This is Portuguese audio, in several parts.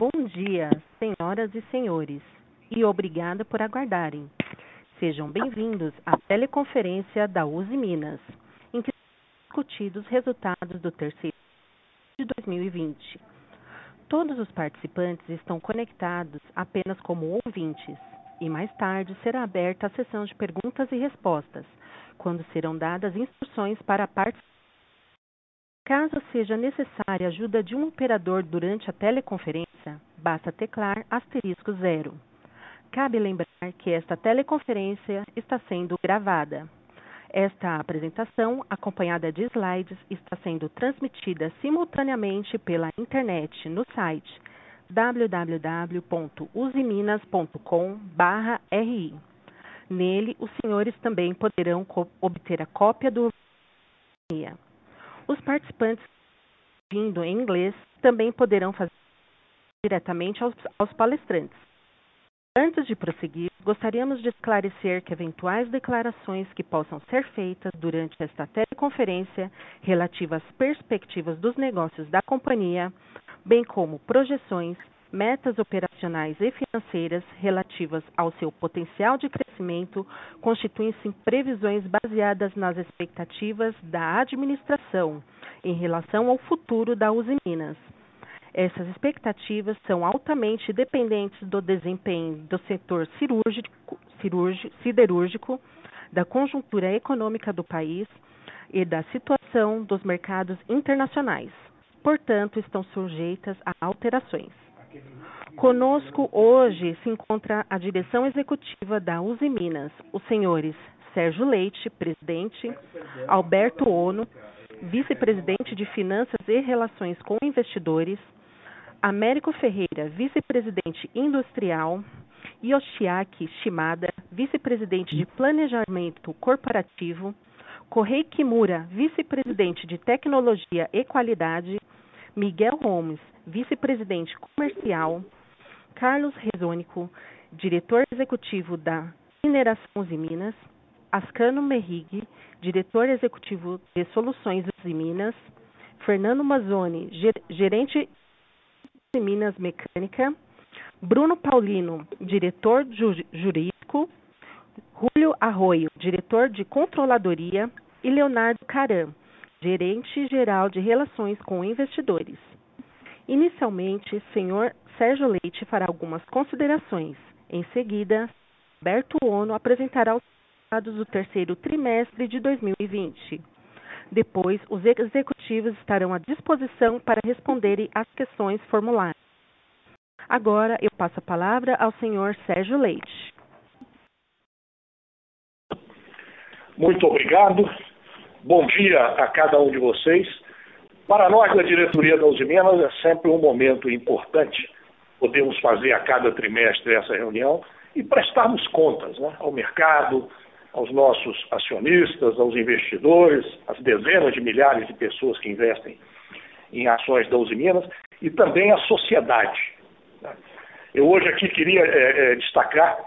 Bom dia, senhoras e senhores, e obrigada por aguardarem. Sejam bem-vindos à teleconferência da Uzi Minas, em que serão discutidos os resultados do terceiro de 2020. Todos os participantes estão conectados apenas como ouvintes, e mais tarde será aberta a sessão de perguntas e respostas, quando serão dadas instruções para a participação. Caso seja necessária a ajuda de um operador durante a teleconferência, basta teclar asterisco zero. Cabe lembrar que esta teleconferência está sendo gravada. Esta apresentação, acompanhada de slides, está sendo transmitida simultaneamente pela internet no site www.usiminas.com/ri. Nele, os senhores também poderão obter a cópia do os participantes vindo em inglês também poderão fazer diretamente aos, aos palestrantes. Antes de prosseguir, gostaríamos de esclarecer que eventuais declarações que possam ser feitas durante esta teleconferência relativas às perspectivas dos negócios da companhia, bem como projeções, metas operacionais e financeiras relativas ao seu potencial de crescimento constituem-se previsões baseadas nas expectativas da administração em relação ao futuro da Uzi Minas. Essas expectativas são altamente dependentes do desempenho do setor cirúrgico, cirúrgico, siderúrgico, da conjuntura econômica do país e da situação dos mercados internacionais. Portanto, estão sujeitas a alterações. Conosco hoje se encontra a direção executiva da Uzi Minas, os senhores Sérgio Leite, presidente, Alberto Ono, vice-presidente de Finanças e Relações com Investidores, Américo Ferreira, vice-presidente industrial, Yoshiaki Shimada, vice-presidente de Planejamento Corporativo, Correi Kimura, vice-presidente de Tecnologia e Qualidade, Miguel Holmes, vice-presidente comercial, Carlos Rezônico, diretor executivo da Mineração e Minas, Ascano Merrig, diretor executivo de Soluções e Minas, Fernando Mazzoni, gerente de Minas Mecânica, Bruno Paulino, diretor jurídico, Julio Arroio, diretor de Controladoria, e Leonardo Caram, gerente geral de Relações com Investidores. Inicialmente, senhor Sérgio Leite fará algumas considerações. Em seguida, Alberto Ono apresentará os resultados do terceiro trimestre de 2020. Depois, os executivos estarão à disposição para responderem às questões formuladas. Agora, eu passo a palavra ao senhor Sérgio Leite. Muito obrigado. Bom dia a cada um de vocês. Para nós da diretoria da Usiminas é sempre um momento importante podemos fazer a cada trimestre essa reunião e prestarmos contas né, ao mercado, aos nossos acionistas, aos investidores, às dezenas de milhares de pessoas que investem em ações da Usiminas e também à sociedade. Né. Eu hoje aqui queria é, é, destacar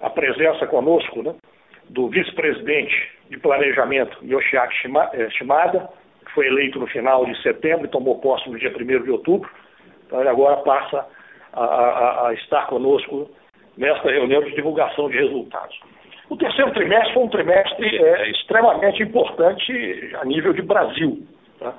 a presença conosco né, do vice-presidente de planejamento Yoshiaki Shimada, que foi eleito no final de setembro e tomou posse no dia 1 de outubro. Então ele agora passa a, a, a estar conosco nesta reunião de divulgação de resultados. O terceiro trimestre foi um trimestre é, extremamente importante a nível de Brasil. Tá?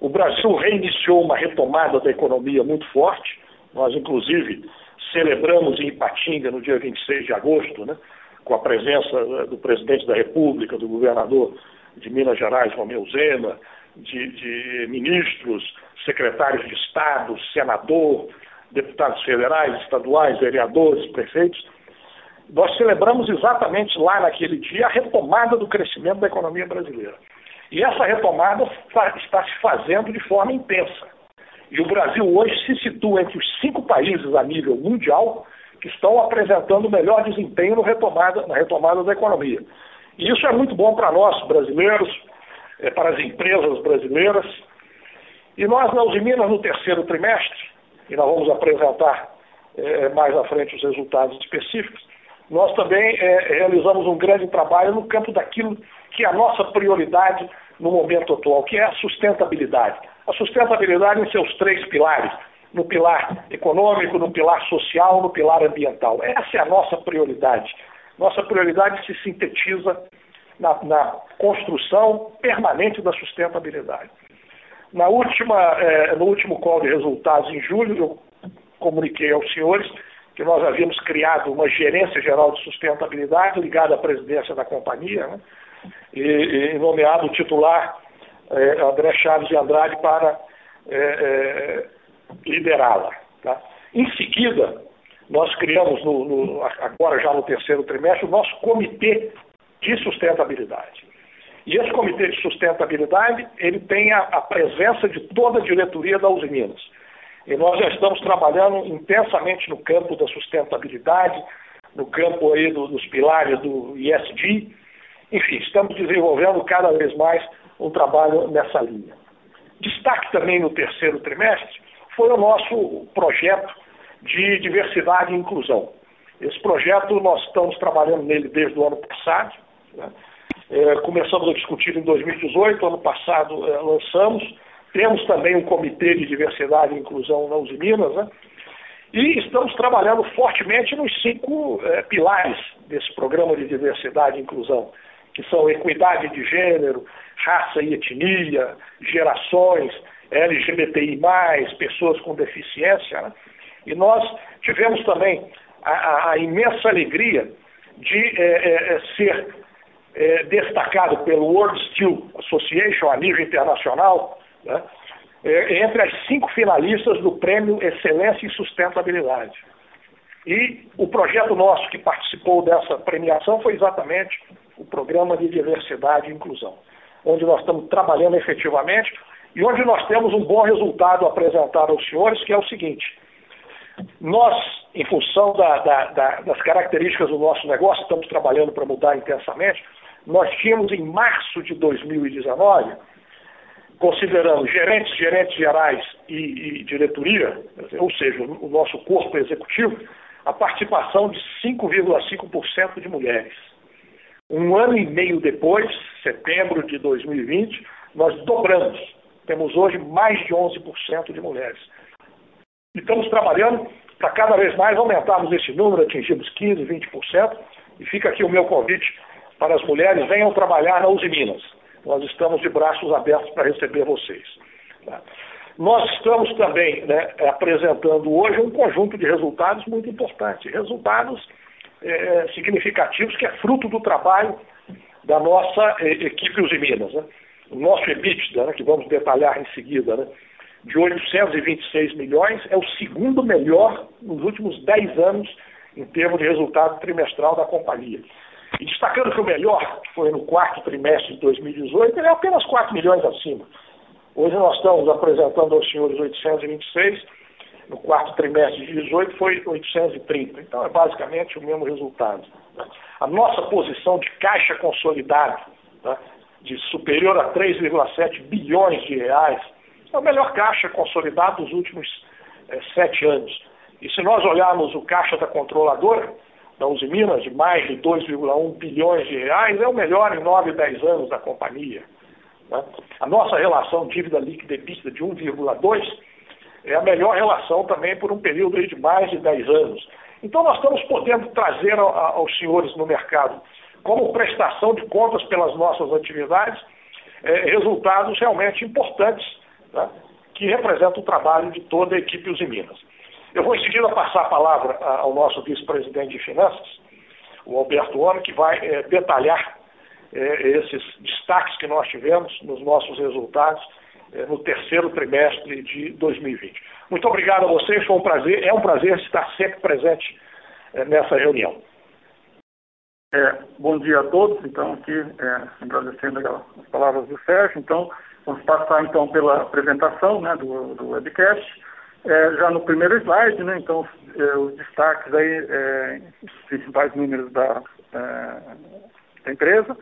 O Brasil reiniciou uma retomada da economia muito forte. Nós, inclusive, celebramos em Ipatinga, no dia 26 de agosto, né, com a presença eh, do presidente da República, do governador de Minas Gerais, Romeu Zema, de, de ministros, secretários de Estado, senador, deputados federais, estaduais, vereadores, prefeitos, nós celebramos exatamente lá naquele dia a retomada do crescimento da economia brasileira. E essa retomada está se fazendo de forma intensa. E o Brasil hoje se situa entre os cinco países a nível mundial que estão apresentando melhor desempenho retomada, na retomada da economia. E isso é muito bom para nós, brasileiros, é, para as empresas brasileiras. E nós, na Usiminas, no terceiro trimestre, e nós vamos apresentar é, mais à frente os resultados específicos, nós também é, realizamos um grande trabalho no campo daquilo que é a nossa prioridade no momento atual, que é a sustentabilidade. A sustentabilidade em seus três pilares, no pilar econômico, no pilar social, no pilar ambiental. Essa é a nossa prioridade. Nossa prioridade se sintetiza na, na construção permanente da sustentabilidade. Na última, eh, no último call de resultados em julho, eu comuniquei aos senhores que nós havíamos criado uma gerência geral de sustentabilidade ligada à presidência da companhia, né? e, e, nomeado o titular eh, André Chaves de Andrade para eh, eh, liderá-la. Tá? Em seguida, nós criamos, no, no, agora já no terceiro trimestre, o nosso comitê de sustentabilidade. E esse comitê de sustentabilidade, ele tem a, a presença de toda a diretoria da Uzi Minas. E nós já estamos trabalhando intensamente no campo da sustentabilidade, no campo aí do, dos pilares do ISD. Enfim, estamos desenvolvendo cada vez mais um trabalho nessa linha. Destaque também no terceiro trimestre foi o nosso projeto de diversidade e inclusão. Esse projeto nós estamos trabalhando nele desde o ano passado. Né? É, começamos a discutir em 2018, ano passado é, lançamos. Temos também um comitê de diversidade e inclusão na Uzi Minas, né? E estamos trabalhando fortemente nos cinco é, pilares desse programa de diversidade e inclusão, que são equidade de gênero, raça e etnia, gerações, LGBTI+, pessoas com deficiência. Né? E nós tivemos também a, a, a imensa alegria de é, é, ser é, destacado pelo World Steel Association a nível internacional, né, é, entre as cinco finalistas do Prêmio Excelência em Sustentabilidade. E o projeto nosso que participou dessa premiação foi exatamente o Programa de Diversidade e Inclusão, onde nós estamos trabalhando efetivamente e onde nós temos um bom resultado a apresentar aos senhores, que é o seguinte: nós, em função da, da, da, das características do nosso negócio, estamos trabalhando para mudar intensamente, nós tínhamos em março de 2019, considerando gerentes, gerentes gerais e, e diretoria, ou seja, o nosso corpo executivo, a participação de 5,5% de mulheres. Um ano e meio depois, setembro de 2020, nós dobramos. Temos hoje mais de 11% de mulheres. E estamos trabalhando para cada vez mais aumentarmos esse número, atingirmos 15%, 20%. E fica aqui o meu convite para as mulheres, venham trabalhar na Uzi Minas. Nós estamos de braços abertos para receber vocês. Tá? Nós estamos também né, apresentando hoje um conjunto de resultados muito importantes, resultados é, significativos que é fruto do trabalho da nossa é, equipe Uzi Minas. Né? O nosso EBITDA, né, que vamos detalhar em seguida, né, de 826 milhões, é o segundo melhor nos últimos 10 anos em termos de resultado trimestral da companhia. E destacando que o melhor, que foi no quarto trimestre de 2018, ele é apenas 4 milhões acima. Hoje nós estamos apresentando aos senhores 826, no quarto trimestre de 2018 foi 830. Então é basicamente o mesmo resultado. Né? A nossa posição de caixa consolidado, né, de superior a 3,7 bilhões de reais, é o melhor caixa consolidado dos últimos é, sete anos. E se nós olharmos o caixa da controladora, da Uzi Minas, de mais de 2,1 bilhões de reais, é o melhor em 9, 10 anos da companhia. Né? A nossa relação dívida líquida EBITDA de 1,2 é a melhor relação também por um período de mais de 10 anos. Então nós estamos podendo trazer aos senhores no mercado, como prestação de contas pelas nossas atividades, é, resultados realmente importantes, né? que representam o trabalho de toda a equipe Uzi Minas. Eu vou em seguida passar a palavra ao nosso vice-presidente de Finanças, o Alberto Homem, que vai é, detalhar é, esses destaques que nós tivemos nos nossos resultados é, no terceiro trimestre de 2020. Muito obrigado a vocês, foi um prazer, é um prazer estar sempre presente nessa reunião. É, bom dia a todos, então aqui é, agradecendo as palavras do Sérgio, então vamos passar então pela apresentação né, do, do webcast é, já no primeiro slide, né, então é, os destaques aí, é, os principais números da, é, da empresa.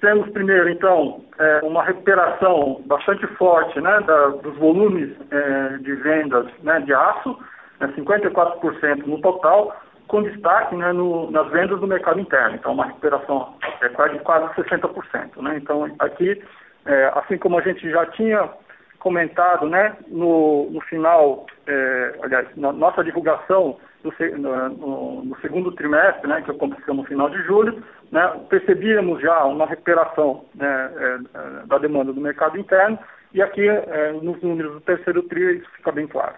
Temos primeiro, então, é, uma recuperação bastante forte né, da, dos volumes é, de vendas né, de aço, né, 54% no total, com destaque né, no, nas vendas do mercado interno. Então, uma recuperação é, quase, quase 60%. Né? Então, aqui, assim como a gente já tinha comentado, né, no, no final, é, aliás, na nossa divulgação no, no, segundo trimestre, né, que aconteceu no final de julho, né, percebíamos já uma recuperação né, é, da demanda do mercado interno e aqui é, nos números do terceiro TRI isso fica bem claro.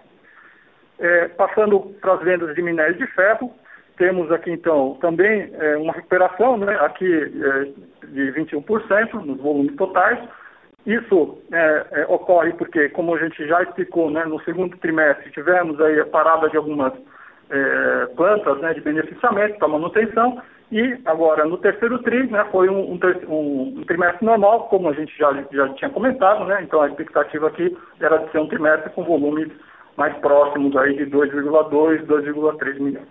É, passando para as vendas de minério de ferro, temos aqui então também é, uma recuperação, né, aqui é, de 21% nos volumes totais. Isso é, é, ocorre porque, como a gente já explicou, né, no segundo trimestre tivemos aí a parada de algumas é, plantas né, de beneficiamento para manutenção e agora no terceiro tri né, foi um, um, um, trimestre normal, como a gente já, já tinha comentado, né, então a expectativa aqui era de ser um trimestre com volumes mais próximos aí de 2,2, 2,3 milhões.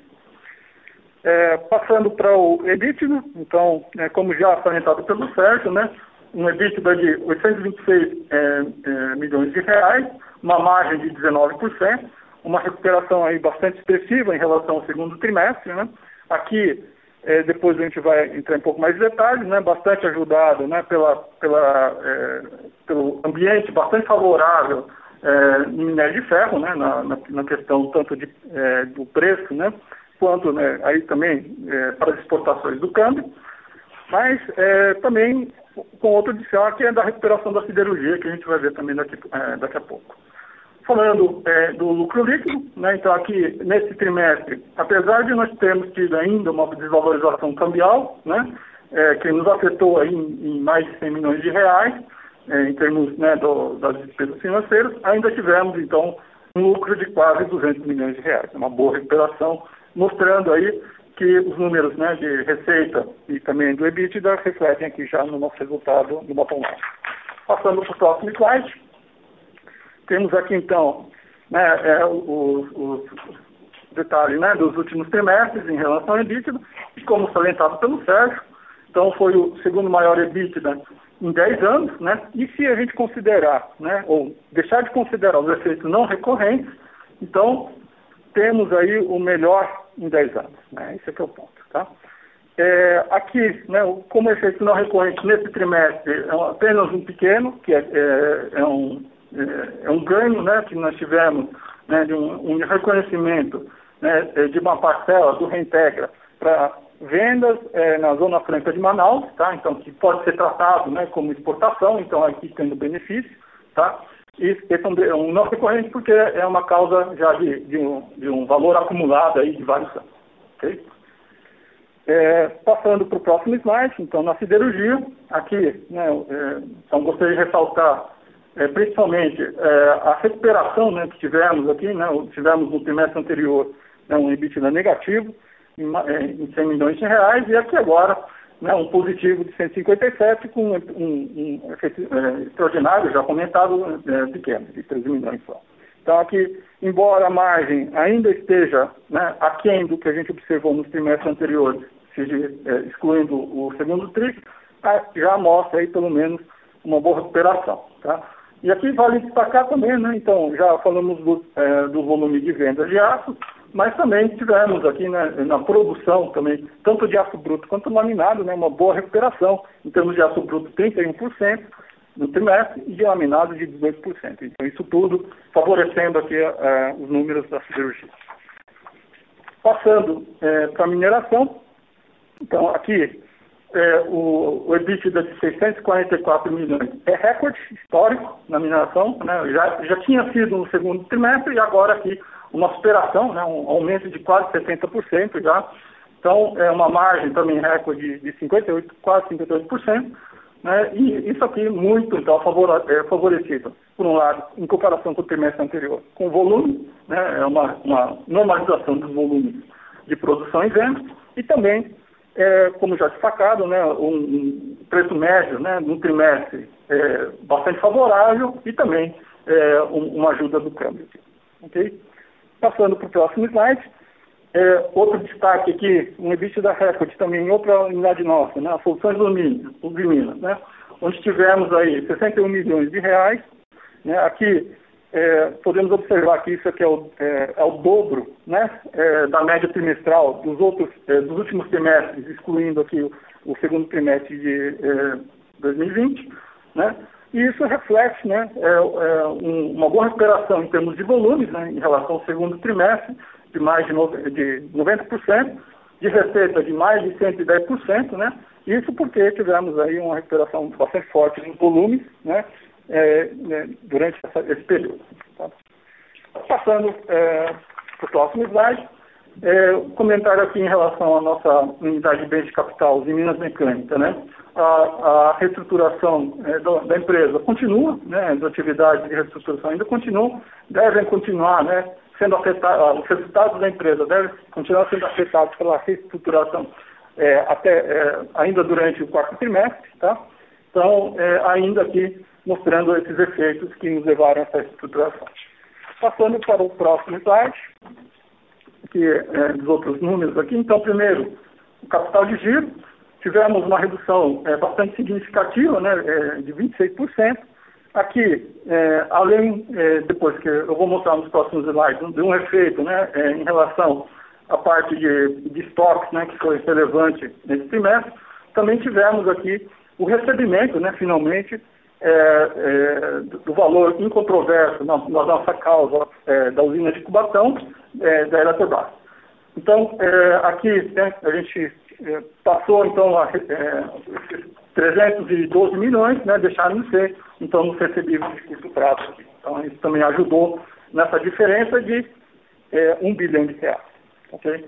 É, passando para o EBITDA, então, é, como já salientado pelo Sérgio, né, um EBITDA de 826 é, é, milhões de reais, uma margem de 19%, uma recuperação aí bastante expressiva em relação ao segundo trimestre. Né? Aqui, é, depois a gente vai entrar em um pouco mais de detalhes, né? bastante ajudado né? pela, pela, é, pelo ambiente bastante favorável é, no minério de ferro, né? na, na, na questão tanto de, é, do preço, né? quanto né? aí também é, para as exportações do câmbio, mas é, também com outro diferencial que é da recuperação da siderurgia, que a gente vai ver também daqui, daqui a pouco. Falando é, do lucro líquido, né, então aqui nesse trimestre, apesar de nós termos tido ainda uma desvalorização cambial, né, é, que nos afetou aí em, em, mais de 100 milhões de reais, é, em termos né, do, das despesas financeiras, ainda tivemos então um lucro de quase 200 milhões de reais, uma boa recuperação, mostrando aí que os números né, de receita e também do EBITDA refletem aqui já no nosso resultado do bottom line. Passando para o próximo slide. Temos aqui, então, né, é, os, detalhes né, dos últimos trimestres em relação ao EBITDA, e como salientado pelo Sérgio, então foi o segundo maior EBITDA em 10 anos, né, e se a gente considerar, né, ou deixar de considerar os efeitos não recorrentes, então temos aí o melhor em 10 anos, né, esse é o ponto, tá? É, aqui, né, como efeito não recorrente nesse trimestre, é apenas um pequeno, que é, é, é um é, é, um ganho né, que nós tivemos né, de um, um reconhecimento né, é, de uma parcela do Reintegra para vendas é, na Zona Franca de Manaus, tá? então que pode ser tratado né, como exportação, então aqui tendo benefício. Tá? E esse é um, não recorrente porque é uma causa já de, de, um, de um valor acumulado aí de vários anos. Okay? É, passando para o próximo slide, então na siderurgia, aqui, né, é, então gostaria de ressaltar é, principalmente é, a recuperação né, que tivemos aqui, né, tivemos no trimestre anterior né, um EBITDA negativo em, é, em 100 milhões de reais e aqui agora né, um positivo de 157 com um, um, um é, extraordinário, já comentado, é, pequeno, de 13 milhões só. Então aqui, embora a margem ainda esteja né, aquém do que a gente observou nos trimestres anteriores, seja, é, excluindo o segundo TRI, já mostra aí pelo menos uma boa recuperação. Tá? E aqui vale destacar também, né, então, já falamos do, é, do volume de vendas de aço, mas também tivemos aqui né, na produção também, tanto de aço bruto quanto laminado, né, uma boa recuperação, em termos de aço bruto 31% no trimestre e de laminado de 18%. Então isso tudo favorecendo aqui é, os números da siderurgia. Passando é, para a mineração, então aqui é, o, o EBITDA de 644 milhões é recorde histórico na mineração, né? já, já tinha sido no segundo trimestre e agora aqui uma superação, né? um aumento de quase 70% já. Então, é uma margem também recorde de 58%, quase 58%. Né? E isso aqui muito então, é, favorecido, por um lado, em comparação com o trimestre anterior, com o volume, né? é uma, uma normalização dos volumes de produção e venda, e também é, como já destacado, né, um, preço médio né, no trimestre é, bastante favorável e também é, um, uma ajuda do câmbio. Okay? Passando para o próximo slide, é, outro destaque aqui, um EBITDA da Record também outra unidade nossa, né, as soluções do Minas, né, onde tivemos aí 61 milhões de reais, né, aqui é, podemos observar que isso aqui é o, é, é o dobro né, é, da média trimestral dos outros é, dos últimos trimestres, excluindo aqui o, o segundo trimestre de 2020. É, né? E isso reflete né, é, é, um, uma boa recuperação em termos de volumes, né, em relação ao segundo trimestre, de mais de, de 90%, de receita de mais de 110%, né? Isso porque tivemos aí uma recuperação bastante forte em volumes, né? É, né durante essa, esse período. Tá? Passando é, para o próximo slide, é, comentário aqui em relação à nossa unidade de bens de capital em Minas Mecânica, né? A, a reestruturação é, do, da empresa continua, né? As atividades de reestruturação ainda continuam, devem continuar, né? Sendo afetados, os resultados da empresa devem continuar sendo afetados pela reestruturação é, até é, ainda durante o quarto trimestre, tá? Então, ainda aqui mostrando esses efeitos que nos levaram a essa reestruturação. Passando para o próximo slide que é, dos outros números aqui. Então, primeiro, o capital de giro, tivemos uma redução é, bastante significativa, né, é, de 26%. Aqui, é, além, depois que eu vou mostrar nos próximos slides, de um efeito né, em relação à parte de, de estoques, né, que foi relevante nesse trimestre, também tivemos aqui o recebimento, né, finalmente, do valor incontroverso na, na nossa causa da usina de Cubatão, da Eletrobras. Então, aqui né, a gente passou então a 312 milhões, né, deixaram de ser, então, nos recebíveis de curto prazo. Então, isso também ajudou nessa diferença de um bilhão de reais. Okay?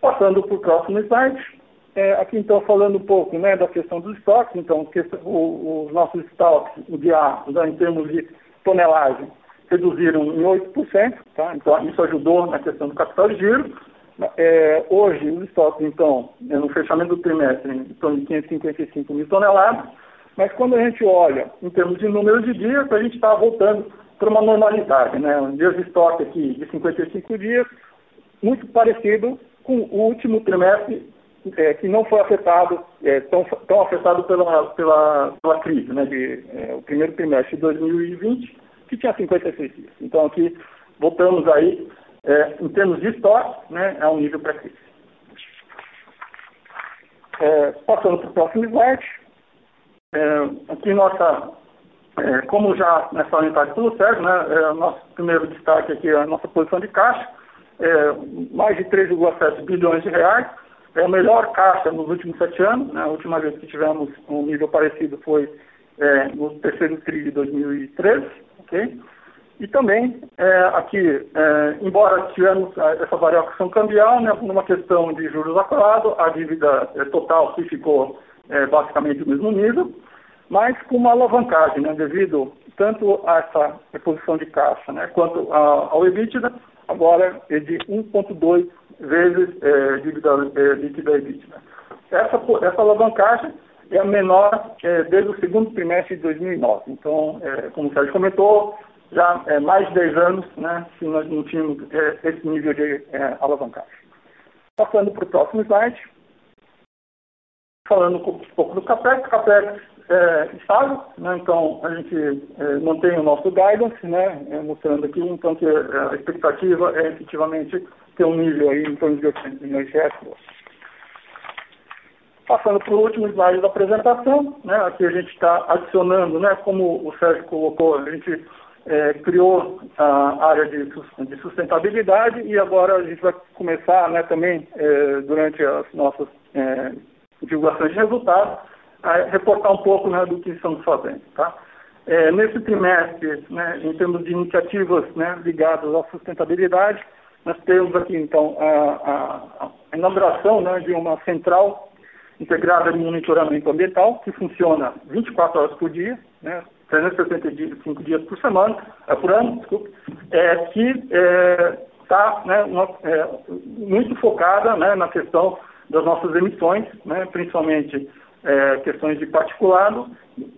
Passando para o próximo slide. É, aqui então falando um pouco né, da questão dos estoques, então os nossos estoques de aço, né, em termos de tonelagem, reduziram em 8%, tá? então isso ajudou na questão do capital de giro. É, hoje os estoques então, é, no fechamento do trimestre, torno de 555 mil toneladas, mas quando a gente olha em termos de número de dias, a gente está voltando para uma normalidade, né? Um dia de estoque aqui de 55 dias, muito parecido com o último trimestre é, que não foi afetado, é, tão, tão afetado pela, pela, pela crise, né, de, é, o primeiro trimestre de 2020, que tinha 56 dias. Então aqui voltamos aí, é, em termos de estoque, né, a um nível pré-crise. É, passando para o próximo slide, é, aqui nossa, como já nessa unidade tudo certo, né, nosso primeiro destaque aqui é a nossa posição de caixa, mais de 3,7 bilhões de reais, é a melhor caixa nos últimos sete anos. Né? A última vez que tivemos um nível parecido foi é, no terceiro TRI de 2013. Okay? E também, é, aqui, é, embora tivemos essa variação cambial, né, numa questão de juros acolados, a dívida é, total se ficou é, basicamente no mesmo nível, mas com uma alavancagem, né, devido tanto a essa reposição de caixa né, quanto a, ao EBITDA, agora é de 1,2 vezes é, dívida é, líquida EBITDA. Essa, essa alavancagem é a menor é, desde o segundo trimestre de 2009. Então, é, como o Sérgio comentou, já é, mais de 10 anos né, que nós não tínhamos é, esse nível de é, alavancagem. Passando para o próximo slide. Falando um pouco do CAPEX. CAPEX é, estável, né, então a gente é, mantém o nosso guidance, né, é, mostrando aqui então que a expectativa é efetivamente ter um nível aí em torno de 800 milhões de reais. Passando para o último slide da apresentação, né, aqui a gente está adicionando, né, como o Sérgio colocou, a gente é, criou a área de, de, sustentabilidade e agora a gente vai começar né, também, é, durante as nossas é, divulgações de resultados, a reportar um pouco né, do que estamos fazendo. Tá? É, nesse trimestre, né, em termos de iniciativas né, ligadas à sustentabilidade, nós temos aqui, então, a, a, a inauguração né, de uma central integrada de monitoramento ambiental, que funciona 24 horas por dia, né, 365 dias por semana, é, por ano, desculpe, é, que está é, né, é, muito focada né, na questão das nossas emissões, né, principalmente é, questões de particulado,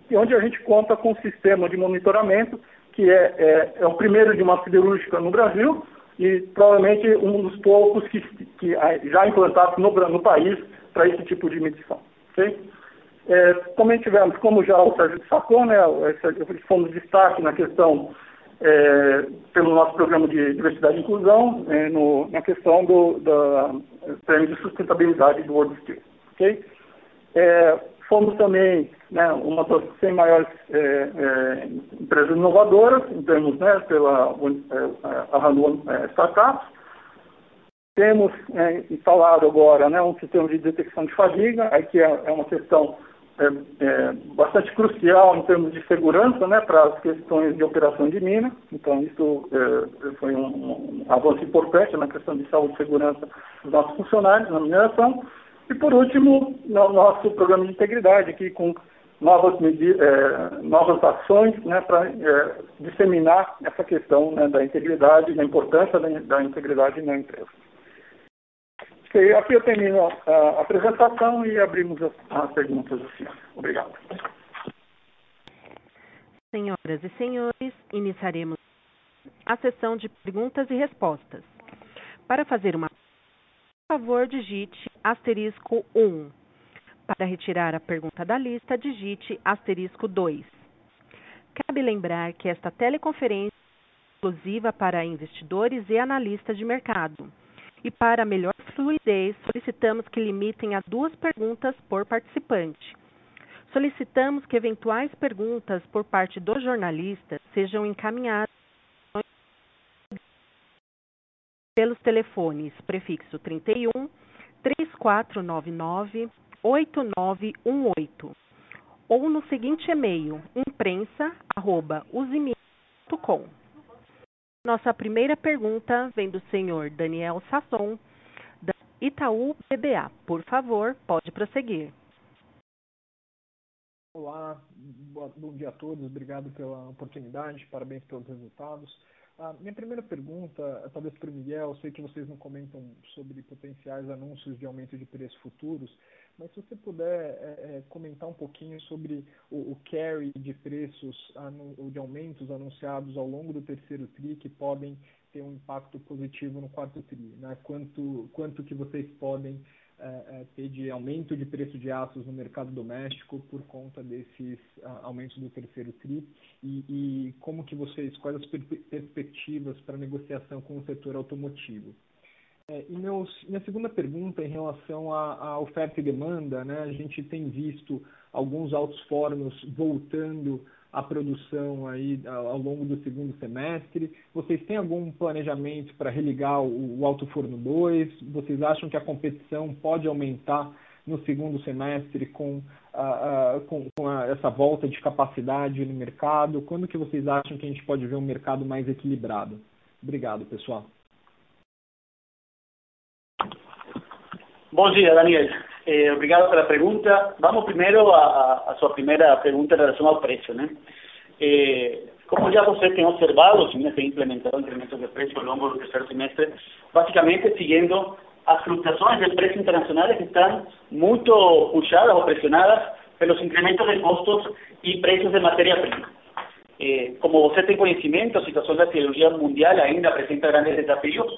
e onde a gente conta com um sistema de monitoramento que é, é, é o primeiro de uma siderúrgica no Brasil, e provavelmente um dos poucos que, que já implantados no, no país para esse tipo de medição. Okay? É, também tivemos, como já o Sérgio destacou, né, fomos destaque na questão, é, pelo nosso programa de diversidade e inclusão, é, no, na questão do da, prêmio de sustentabilidade do World Steel. Okay? É, fomos também né, uma das 100 maiores é, é, empresas inovadoras, em termos né, pela é, é, Startups. Temos é, instalado agora né, um sistema de detecção de fadiga, aqui é, é uma questão bastante crucial em termos de segurança né, para as questões de operação de mina. Então, isso foi um, um avanço importante na questão de saúde e segurança dos nossos funcionários na mineração. E, por último, no nosso programa de integridade, aqui com novas, é, novas ações né, para é, disseminar essa questão né, da integridade, da importância da, da, integridade na empresa. Aqui eu termino a, a apresentação e abrimos as, as perguntas. Obrigado. Senhoras e senhores, iniciaremos a sessão de perguntas e respostas. Para fazer uma por favor, digite asterisco 1. Para retirar a pergunta da lista, digite asterisco 2. Cabe lembrar que esta teleconferência é exclusiva para investidores e analistas de mercado. E para melhor fluidez, solicitamos que limitem a duas perguntas por participante. Solicitamos que eventuais perguntas por parte dos jornalistas sejam encaminhadas pelos telefones prefixo 31 3499 8918 ou no seguinte e-mail imprensa@usimi.com. Nossa primeira pergunta vem do senhor Daniel Sasson, da Itaú BBA. Por favor, pode prosseguir. Olá, bom dia a todos, obrigado pela oportunidade, parabéns pelos resultados. Minha primeira pergunta, talvez para o Miguel, sei que vocês não comentam sobre potenciais anúncios de aumento de preços futuros, mas se você puder é, é, comentar um pouquinho sobre o, o carry de preços, ou de aumentos anunciados ao longo do terceiro TRI que podem ter um impacto positivo no quarto TRI, né? quanto, quanto que vocês podem é, é, ter de aumento de preço de aços no mercado doméstico por conta desses aumentos do terceiro TRI e, e como que vocês, quais as per perspectivas para negociação com o setor automotivo. É, e minha segunda pergunta em relação à, à, oferta e demanda, né? a gente tem visto alguns altos fornos voltando a produção aí ao longo do segundo semestre? Vocês têm algum planejamento para religar o, o Alto Forno 2? Vocês acham que a competição pode aumentar no segundo semestre com, com, com a, essa volta de capacidade no mercado? Quando que vocês acham que a gente pode ver um mercado mais equilibrado? Obrigado, pessoal. Bom dia, Daniel. Eh, obrigado pela pergunta. Vamos primeiro a, a, sua primeira pergunta em relação ao preço. Eh, como já você tem observado, se tem implementado incrementos de preço ao longo do terceiro semestre, basicamente seguindo as flutuações de preços internacionais que estão muito puxadas ou pressionadas pelos incrementos de custos e preços de matéria-prima. Eh, como você tem conhecimento, a situação da cirurgia mundial ainda apresenta grandes desafios.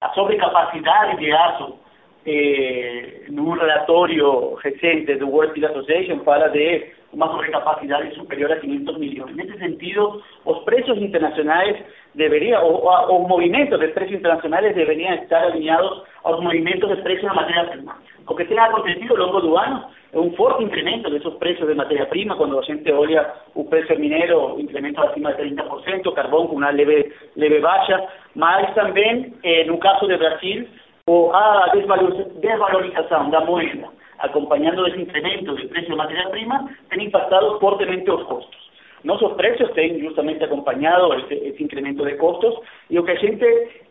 A sobrecapacidade de aço eh, num relatório recente do World Steel Association fala de uma sobrecapacidade superior a 500 milhões. Nesse sentido, os preços internacionais deveriam, ou, os movimentos de preços internacionais deveriam estar alinhados aos movimentos de preços da matéria-prima. O que tem acontecido ao longo do ano é um forte incremento desses preços de matéria-prima, quando a gente olha o preço mineiro, incremento acima de 30%, carvão com uma leve, leve baixa, mas também, eh, no caso de Brasil, o a desvalorização da moeda, acompanhando esse incremento de preço de matéria-prima, tem impactado fortemente os custos. Nossos preços têm justamente acompanhado esse, esse, incremento de custos e o que a gente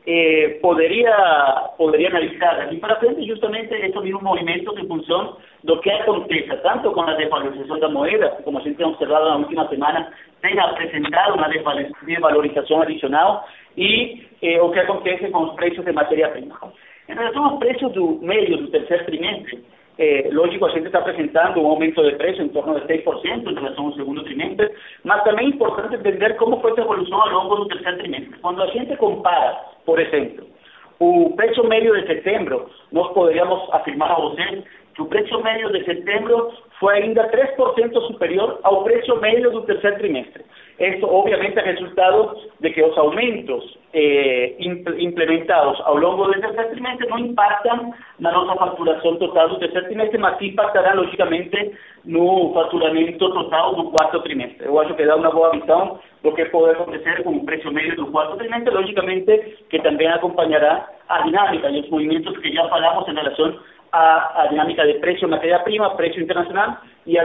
eh, poderia, poderia analisar aqui para frente justamente esses mesmos movimentos função do que aconteça, tanto com a desvalorização da moeda, como a gente tem observado na última semana, tem apresentado uma desvalorização adicional e eh, o que acontece com os preços de matéria-prima. Em relação aos preços do meio do terceiro trimestre, eh, lógico, a gente está apresentando um aumento de preço em torno de 6% em relação ao segundo trimestre, mas também é importante entender como foi essa evolução ao longo do terceiro trimestre. Quando a gente compara, por exemplo, o preço médio de setembro, nós poderíamos afirmar a vocês que o preço médio de setembro foi ainda 3% superior ao preço médio do terceiro trimestre. Esto obviamente es resultado de que los aumentos eh, implementados a lo largo del tercer trimestre no impactan la nuestra facturación total del tercer trimestre, mas impactará lógicamente no faturamento total del cuarto trimestre. Yo acho que da una buena visión lo que puede acontecer con el precio medio del cuarto trimestre, lógicamente que también acompañará a dinámica y los movimientos que ya hablamos en relación a, a dinámica de precio materia prima, precio internacional y a,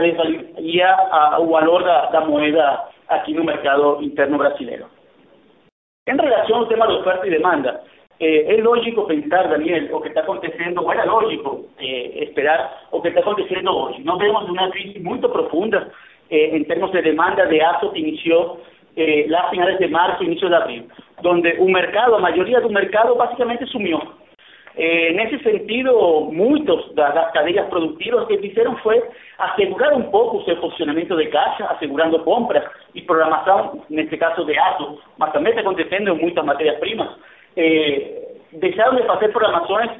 y a, a, valor da, da moeda aquí no mercado interno brasileño. En relación al tema de oferta y demanda, eh, es lógico pensar, Daniel, o que está aconteciendo, o era lógico eh, esperar o que está aconteciendo hoy. Nos vemos una crisis muy profunda eh, en términos de demanda de ASO que inició eh, las finales de marzo, inicio de abril, donde un mercado, la mayoría de un mercado básicamente sumió. Eh, en ese sentido, muchos de las cadenas productivas que hicieron fue asegurar un poco su funcionamiento de caja, asegurando compras y programación, en este caso de ASO, mas también está aconteciendo en muchas materias primas. Eh, dejaron de hacer programaciones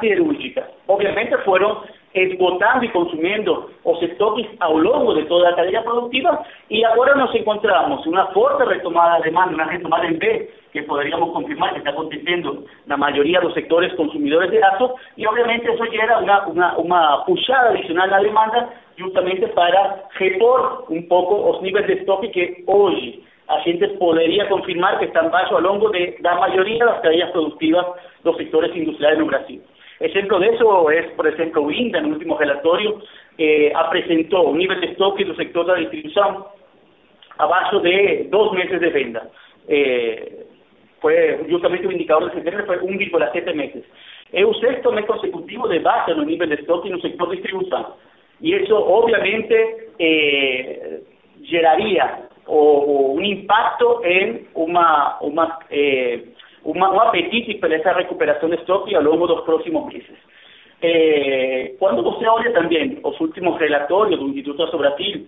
cirúrgicas. Obviamente fueron esgotando y consumiendo los estoques a lo largo de toda la cadena productiva y ahora nos encontramos una fuerte retomada de demanda, una retomada en B que podríamos confirmar que está aconteciendo en la mayoría de los sectores consumidores de datos y obviamente eso genera una, una, una adicional a la demanda justamente para repor un poco los niveles de estoque que hoy a gente podría confirmar que están bajo a lo largo de la mayoría de las cadenas productivas los sectores industriales en Brasil. Ejemplo de eso es, por ejemplo, o en el último relatório, eh, apresentou o nível de estoque do setor da distribuição abaixo de dos meses de venda. Eh, foi justamente un indicador de setembro foi 1,7 meses. Es un sexto mes consecutivo de base en el nivel de estoque no setor de distribución y eso obviamente, eh, geraria o, o, impacto en una eh, un, un apetite para esa recuperación de stock y a lo largo de los próximos meses. Eh, cuando você olha também os últimos relatórios do Instituto Aço Brasil,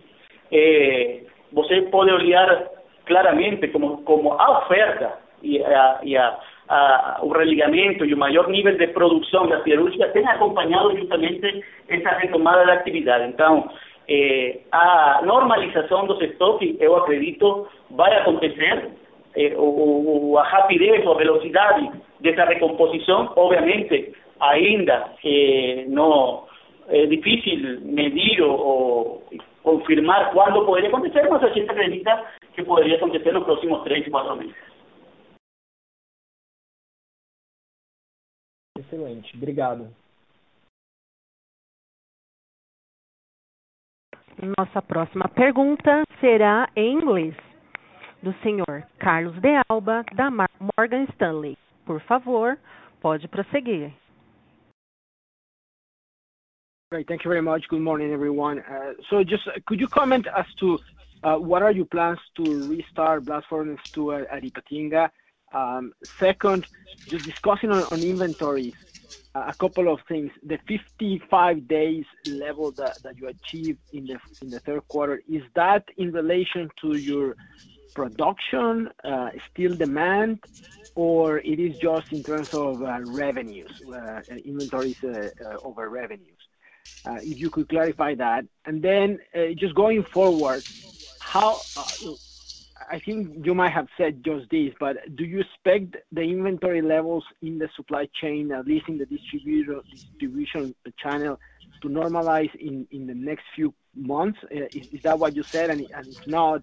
eh, você pode olhar claramente como a oferta e, a, e a, a, o religamento e o maior nível de produção da siderúrgica tem acompanhado justamente essa retomada da atividade. Então, eh, a normalização dos estoques, eu acredito, vai acontecer eh, o, o, a rapidez ou a velocidade dessa recomposição, obviamente, ainda eh, não é difícil medir ou, ou confirmar quando poderia acontecer, mas a gente acredita que poderia acontecer nos próximos três, quatro meses. Excelente, obrigado. Nossa próxima pergunta será em inglês do senhor Carlos de Alba, da Morgan Stanley. Por favor, pode prosseguir. Great. Thank you very much. Good morning, everyone. Uh, so just uh, could you comment as to uh, what are your plans to restart Blast Furnace 2 at, at Ipatinga? Um, second, just discussing on, inventories, a couple of things. The 55 days level that, you achieved in the third quarter, is that in relation to your production, uh, still demand, or it is just in terms of uh, revenues, uh, inventories over revenues? If you could clarify that. And then, just going forward, how I think you might have said just this, but do you expect the inventory levels in the supply chain, at least in the distribution channel, to normalize in the next few months? Is that what you said? And if not,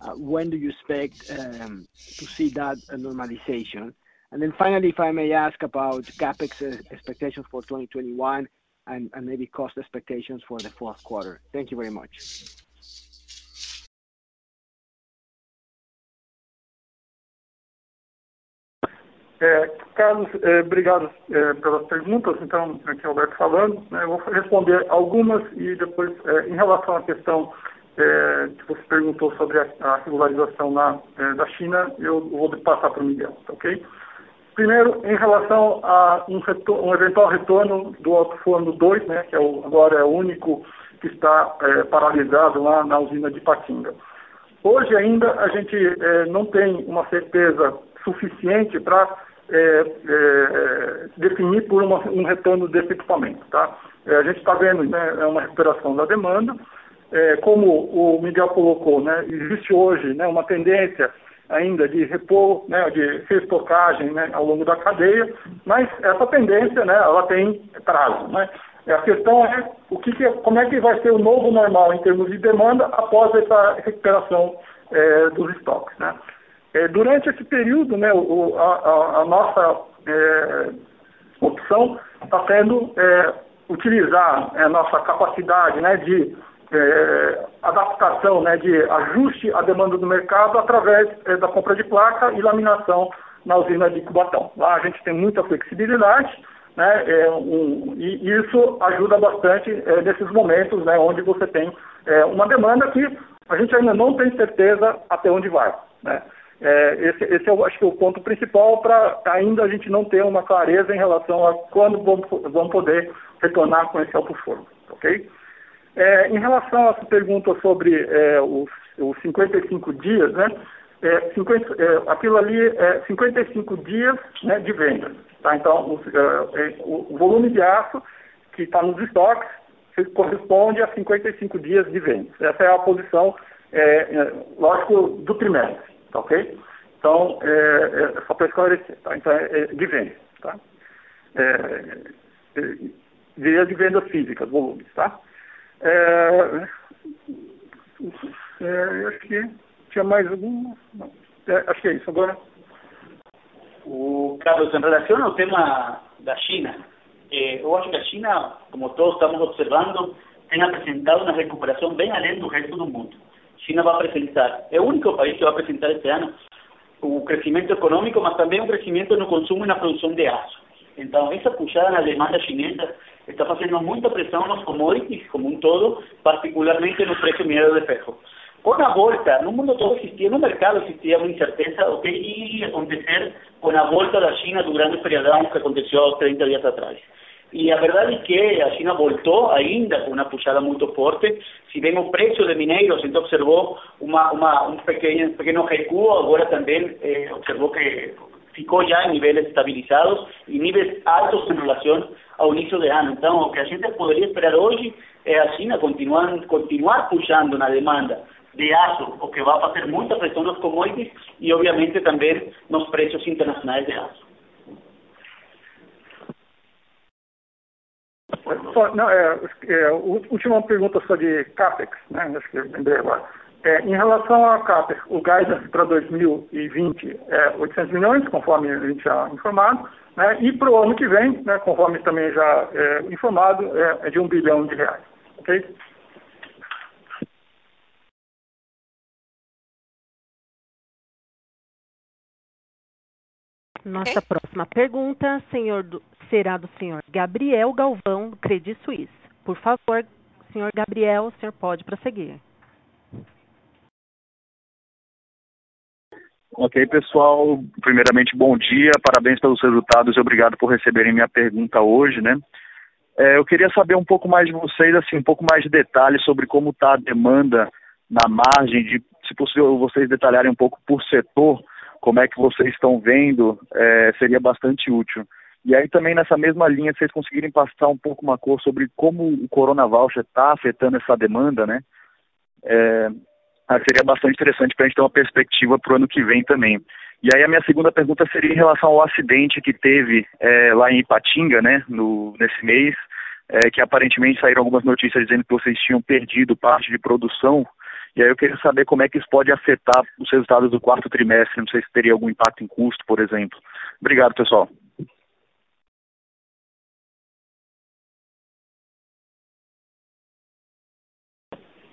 uh, when do you expect um, to see that normalization? And then finally, if I may ask about CapEx expectations for 2021 and maybe cost expectations for the fourth quarter. Thank you very much. É, Carlos, é, obrigado é, pelas perguntas. Então, aqui é o Alberto falando. Né, eu vou responder algumas e depois, é, em relação à questão é, que você perguntou sobre a, a regularização na, da China, eu vou passar para o Miguel, tá ok? Primeiro, em relação a um, um eventual retorno do Alto Forno 2, né, que o, agora é o único que está paralisado lá na usina de Patinga. Hoje ainda a gente não tem uma certeza suficiente para é, é, definir por uma, um retorno desse equipamento. Tá? É, a gente está vendo né, é uma recuperação da demanda, é, como o Miguel colocou, né, existe hoje né, uma tendência ainda de repor, né, de restocagem né, ao longo da cadeia, mas essa tendência né, ela tem prazo. Né? A questão é o que, que como é que vai ser o novo normal em termos de demanda após essa recuperação é, dos estoques. Né? É, durante esse período, né, o, a, a, nossa é, opção está sendo é, utilizar a nossa capacidade né, de é, adaptação, né, de ajuste à demanda do mercado através é, da compra de placa e laminação na usina de Cubatão. Lá a gente tem muita flexibilidade, né, é, um, e isso ajuda bastante é, nesses momentos né, onde você tem é, uma demanda que a gente ainda não tem certeza até onde vai. Né. É, esse, esse é, acho que, o ponto principal para ainda a gente não ter uma clareza em relação a quando vamos, vamos poder retornar com esse alto forno, ok? É, em relação a essa pergunta sobre é, os, os 55 dias, né? É, 50, é, aquilo ali é 55 dias né, de venda. Tá? Então, os, é, é, o, o volume de aço que está nos estoques corresponde a 55 dias de venda. Essa é a posição, é, lógico, do trimestre, tá ok? Então, é, só para esclarecer, tá? Então, é, de venda, tá? de vendas físicas, volumes, tá? É, é, acho que tinha mais algum. É, acho que é isso agora. O, Carlos, em relação ao tema da China, eh, eu acho que a China, como todos estamos observando, tem apresentado uma recuperação bem além do resto do mundo. China vai apresentar, é o único país que vai apresentar este ano o crescimento econômico, mas também um crescimento no consumo e na produção de aço. Então, essa puxada na demanda chinesa está fazendo muita pressão nos commodities como um todo, particularmente no preço mineiro de ferro. Com a volta, no mundo todo existia, no mercado existia uma incerteza o que ia acontecer com a volta da China do grande feriadão que aconteceu há 30 dias atrás. E a verdade é que a China voltou ainda com uma puxada muito forte. Se bem o preço de mineiros, então observou uma, uma, um pequeno, pequeno recuo, agora também eh, observou que ficou já em níveis estabilizados e níveis altos em relação ao início de ano. Então, o que a gente poderia esperar hoje é a China continuar, continuar puxando na demanda de aço, o que vai fazer muita pressão nos commodities e, obviamente, também nos preços internacionais de aço. Só, não, é, é, última pergunta só de CAPEX, né? Acho que lembrei agora. É, em relação à CAPEX, o guidance para 2020 é 800 milhões, conforme a gente já informado, né, e para o ano que vem, né, conforme também já é, informado, é, é de um bilhão de reais. Ok? Nossa próxima pergunta senhor do, será do senhor Gabriel Galvão, do Credit Suisse. Por favor, senhor Gabriel, o senhor pode prosseguir. Ok, pessoal. Primeiramente, bom dia, parabéns pelos resultados e obrigado por receberem minha pergunta hoje, né? É, eu queria saber um pouco mais de vocês, assim, um pouco mais de detalhes sobre como está a demanda na margem, de, se possível, vocês detalharem um pouco por setor, como é que vocês estão vendo, é, seria bastante útil. E aí também nessa mesma linha, vocês conseguirem passar um pouco uma cor sobre como o Corona Voucher está afetando essa demanda, né? É, seria bastante interessante para a gente ter uma perspectiva para o ano que vem também. E aí a minha segunda pergunta seria em relação ao acidente que teve é, lá em Ipatinga, né, no, nesse mês, é, que aparentemente saíram algumas notícias dizendo que vocês tinham perdido parte de produção. E aí eu queria saber como é que isso pode afetar os resultados do quarto trimestre. Não sei se teria algum impacto em custo, por exemplo. Obrigado, pessoal.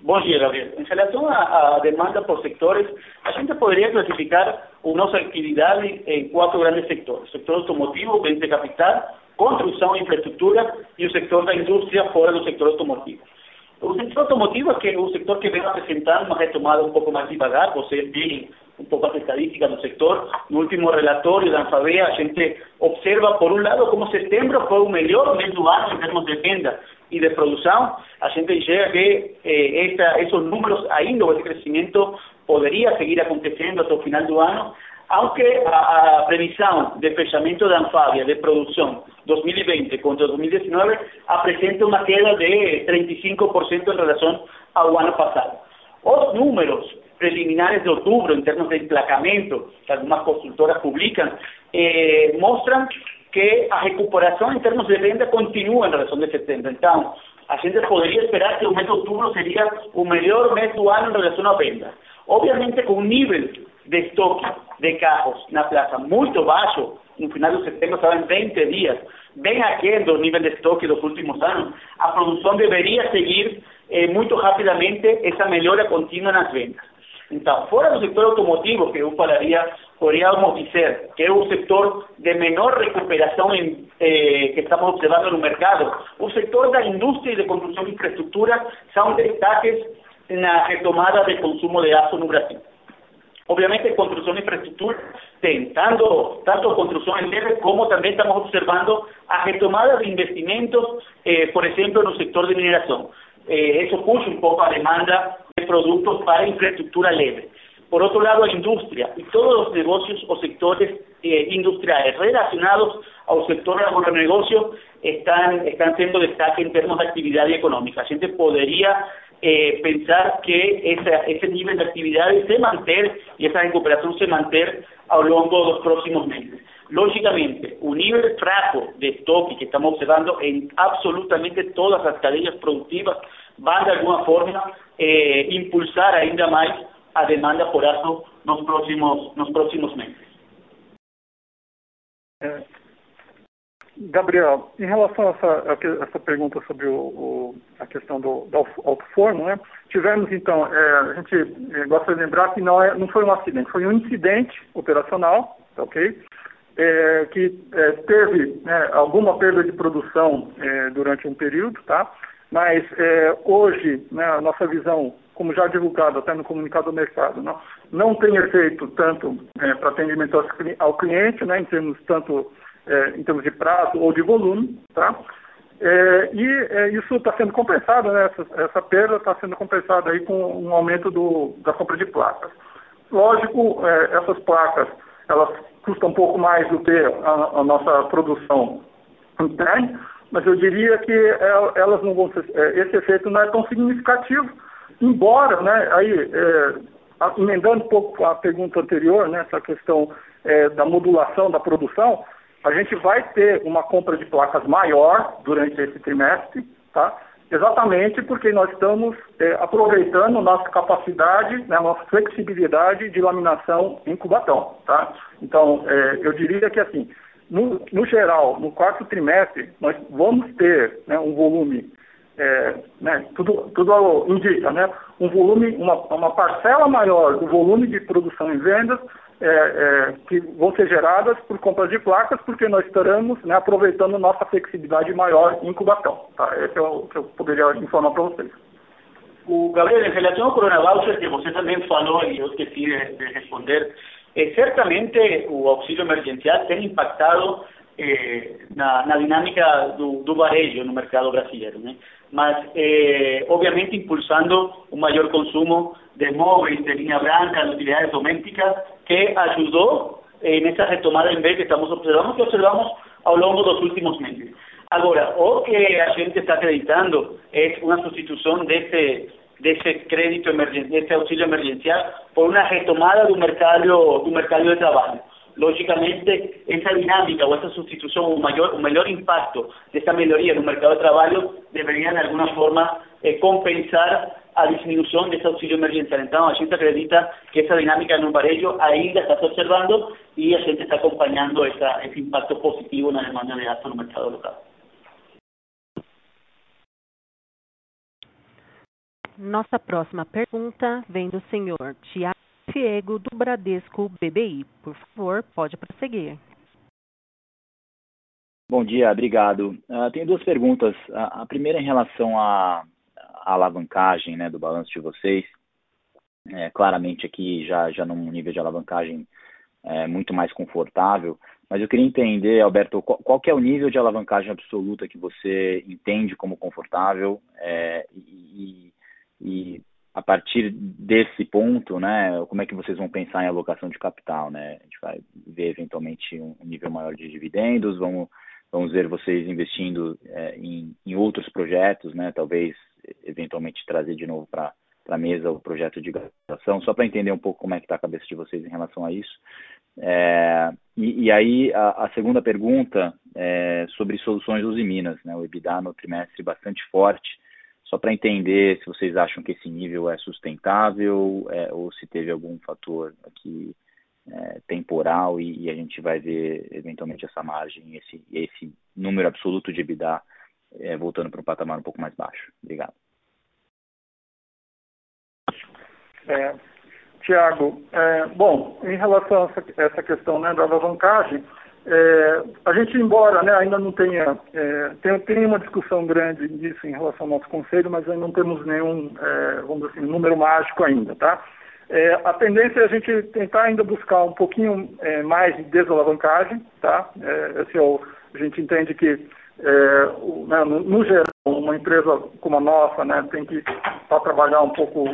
Bom dia, Gabriel. Em relação à, demanda por sectores, a gente poderia classificar a nossa atividade em quatro grandes sectores. O setor automotivo, bens de capital, construção e infraestrutura e o setor da indústria fora do setor automotivo. O setor automotivo é que o setor que vem apresentando uma retomada um pouco mais devagar. Você tem um pouco as estadísticas do setor. No último relatório da Anfavea, a gente observa, por um lado, como setembro foi o melhor mês do ano em de venda y de producción, a gente llega que eh, esta, esos números ainda, ese crecimiento podría seguir acontecendo hasta el final del año, aunque a, a previsão de fechamento da Anfávia de produção 2020 contra 2019 apresenta uma queda de 35% em relação ao ano passado. Os números preliminares de outubro, em termos de emplacamento, que algumas consultoras publicam, eh, mostram que a recuperação em termos de venda continua em relação de setembro. Então, a gente poderia esperar que o mês de outubro seria o melhor mês do ano em relação à venda. Obviamente, com um nível de estoque de carros na plaza muito baixo, no final de setembro estava em 20 dias, bem aquém do nível de estoque dos últimos anos, a produção deveria seguir eh, muito rapidamente essa melhora contínua nas vendas. Então, fora do setor automotivo, que eu falaria, poderíamos dizer que é o setor de menor recuperação em, eh, que estamos observando no mercado, o setor da indústria e de construção de infraestrutura são destaques na retomada de consumo de aço no Brasil. Obviamente, construção de infraestrutura tem tanto, tanto construção leve, como também estamos observando a retomada de investimentos, eh, por exemplo, no setor de mineração. Eh, eso puxa un pouco a demanda de produtos para infraestructura leve. Por outro lado, a indústria e todos os negócios, os sectores eh, industriais relacionados ao setor agronegócio están, están sendo destaque em termos de atividade econômica. A gente poderia eh, pensar que esa, ese nivel de actividades se manter y esa recuperación se manter a lo largo de los próximos meses. Lógicamente, un nivel fraco de estoque que estamos observando en absolutamente todas las cadenas productivas va de alguna forma eh, impulsar ainda más a demanda por aço nos próximos, nos próximos meses. Gabriel, em relação a essa, a essa pergunta sobre o, o, a questão do, do alto forno, né? tivemos então, é, a gente é, gosta de lembrar que não, é, não foi um acidente, foi um incidente operacional, ok? É, que é, teve né, alguma perda de produção é, durante um período, tá? Mas é, hoje, né, a nossa visão, como já divulgado até no comunicado do mercado, não, não tem efeito tanto para atendimento ao cliente, né, em termos tanto é, em termos de prazo ou de volume, tá? É, e é, isso está sendo compensado, né? Essa, essa perda está sendo compensada aí com um aumento do, da compra de placas. Lógico, é, essas placas elas custam um pouco mais do que a, a nossa produção interna, mas eu diria que é, elas não vão ser, é, esse efeito não é tão significativo, embora, né? Aí emendando um pouco a pergunta anterior, né? Essa questão da modulação da produção, a gente vai ter uma compra de placas maior durante esse trimestre, tá? exatamente porque nós estamos é, aproveitando nossa capacidade, né, nossa flexibilidade de laminação em cubatão. Tá? Então, é, eu diria que assim, no, no, geral, no quarto trimestre, nós vamos ter né, um volume, é, né, tudo, tudo indica, né, um volume, uma, uma parcela maior do volume de produção e vendas é, é, que vão ser geradas por compras de placas, porque nós estaremos né, aproveitando nossa flexibilidade maior em incubação. Tá? Esse é o que eu poderia informar para vocês. O Gabriel, em relação ao Corona Voucher, que você também falou e eu esqueci de, responder, é, certamente o auxílio emergencial tem impactado eh, na, na, dinâmica do, do, varejo no mercado brasileiro, né? mas eh, obviamente impulsando um maior consumo de móveis de linha branca, de utilidades domésticas, que ayudó en esa retomada en vez que estamos observando, que observamos ao longo dos últimos meses. Agora, o que a gente está acreditando é uma substituição desse desse crédito emergencial, desse auxílio emergencial por uma retomada do mercado do mercado de trabalho. Lógicamente, essa dinâmica ou essa substituição, o maior o melhor impacto dessa melhoria no mercado de trabalho deveria de alguma forma eh, compensar a disminución de ese auxilio emergencial. Entonces, la gente acredita que esa dinámica en un varejo ainda está se observando y la gente está acompañando esa, ese impacto positivo en la demanda de gasto en el mercado local. Nossa próxima pergunta vem do senhor Tiago Fiego, do Bradesco BBI. Por favor, pode prosseguir. Bom dia, obrigado. Uh, tenho duas perguntas. Uh, a primeira em relação a, a alavancagem né, do balanço de vocês. É, claramente aqui já, já num nível de alavancagem é, muito mais confortável, mas eu queria entender, Alberto, qual, qual é o nível de alavancagem absoluta que você entende como confortável é, e, e, a partir desse ponto, né, como é que vocês vão pensar em alocação de capital, né? A gente vai ver eventualmente um nível maior de dividendos, vamos vamos ver vocês investindo é, em, em, outros projetos, né? Talvez eventualmente trazer de novo para a mesa o projeto de graduação, só para entender um pouco como é que está a cabeça de vocês em relação a isso. É, e, e, aí a, a, segunda pergunta é sobre soluções Uzi Minas, né? O EBITDA no trimestre bastante forte. Só para entender se vocês acham que esse nível é sustentável é, ou se teve algum fator aqui é, temporal e, e, a gente vai ver eventualmente essa margem, esse, esse número absoluto de EBITDA é, voltando para um patamar um pouco mais baixo. Obrigado. É, Tiago, é, bom, em relação a essa, essa questão né, da alavancagem, é, a gente, embora né, ainda não tenha, é, tem, tem, uma discussão grande disso em relação ao nosso conselho, mas ainda não temos nenhum, é, vamos assim, número mágico ainda, tá? É, a tendência é a gente tentar ainda buscar um pouquinho é, mais de desalavancagem, tá? É, esse é a gente entende que, o, né, no, no, geral, uma empresa como a nossa, né, tem que trabalhar um pouco,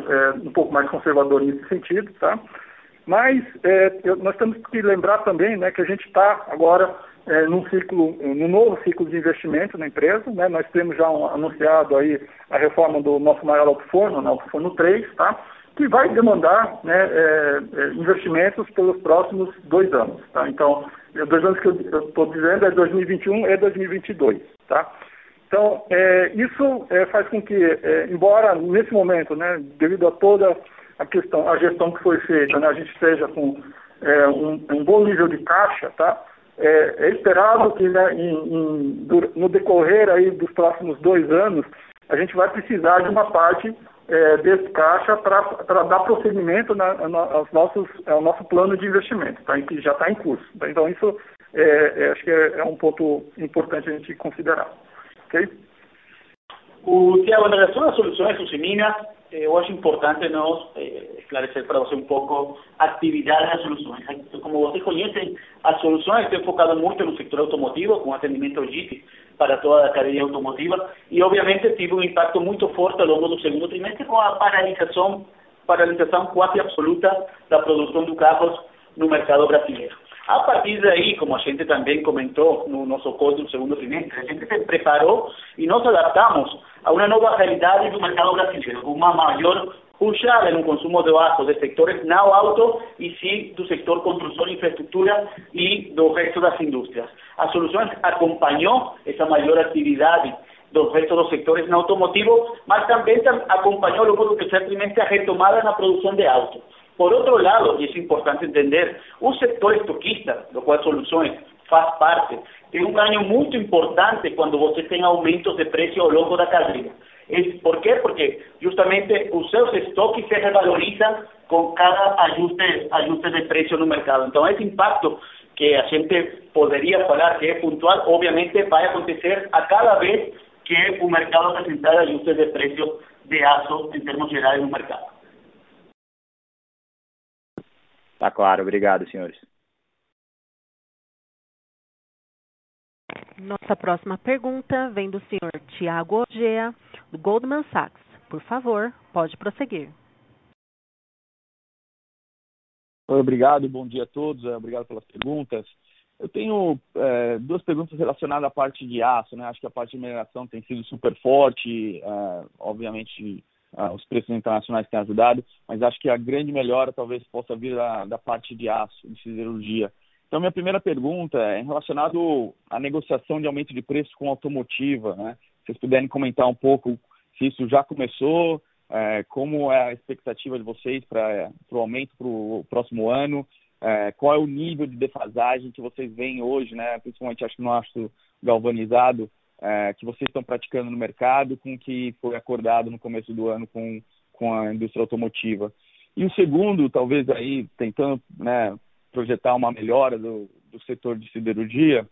um pouco mais conservador nesse sentido, tá? Mas é, nós temos que lembrar também né, que a gente está agora é, num ciclo, num novo ciclo de investimento na empresa. Né? Nós temos já um, anunciado aí a reforma do nosso maior alto-forno, né, alto-forno 3, tá? que vai demandar né, é, é, investimentos pelos próximos dois anos. Tá? Então, dois anos que eu estou dizendo é 2021 e 2022. Tá? Então, é, isso é, faz com que, é, embora nesse momento, né, devido a toda a questão, a gestão que foi feita, né, a gente esteja com é, um, um, bom nível de caixa, tá? É, é esperado que né, em, em, no decorrer aí dos próximos dois anos a gente vai precisar de uma parte é, desse caixa para dar prosseguimento na, na, aos nossos, ao nosso plano de investimento, tá? que já está em curso. Tá? Então isso é, é, acho que é, é, um ponto importante a gente considerar. Ok? O Tiago, em relação às soluções Usimina, eh, eu acho importante nós eh, esclarecer para você um pouco a atividade das soluções. Como vocês conhecem, as soluções estão focadas muito no setor automotivo, com atendimento JIT para toda a cadeia automotiva, e obviamente tive um impacto muito forte ao longo do segundo trimestre com a paralisação, paralisação quase absoluta da produção de carros no mercado brasileiro. A partir daí, como a gente também comentou no nosso código do segundo trimestre, a gente se preparou e nos adaptamos a una nueva realidad del mercado brasileño, con una mayor puxada en un consumo de bajos de sectores no auto y sí del sector construcción, infraestructura y del resto de las industrias. A Soluciones acompañó esa mayor actividad dos resto dos sectores no automotivos, mas también acompañó luego do tercer trimestre a retomada la producción de autos. Por otro lado, y es importante entender, un sector estoquista, lo cual Soluciones faz parte, tem um ganho muito importante quando você tem aumentos de preço ao longo da cadeia. Por quê? Porque justamente os seus estoques se revalorizam com cada ajuste, ajuste de preço no mercado. Então, esse impacto que a gente poderia falar que é pontual, obviamente vai acontecer a cada vez que o mercado apresentar ajustes de preço de aço em termos gerais no mercado. Está claro, obrigado, senhores. Nossa próxima pergunta vem do senhor Tiago Ogea, do Goldman Sachs. Por favor, pode prosseguir. Obrigado, bom dia a todos, é, obrigado pelas perguntas. Eu tenho é, duas perguntas relacionadas à parte de aço, né? Acho que a parte de mineração tem sido super forte, é, obviamente é, os preços internacionais têm ajudado, mas acho que a grande melhora talvez possa vir da, da parte de aço, de siderurgia. Então, minha primeira pergunta é relacionada à negociação de aumento de preço com automotiva. Né? Se vocês puderem comentar um pouco se isso já começou, é, como é a expectativa de vocês para o aumento para o próximo ano, é, qual é o nível de defasagem que vocês veem hoje, né? principalmente acho que no aço galvanizado, é, que vocês estão praticando no mercado com o que foi acordado no começo do ano com, com a indústria automotiva. E o segundo, talvez aí, tentando né, projetar uma melhora do, do setor de siderurgia,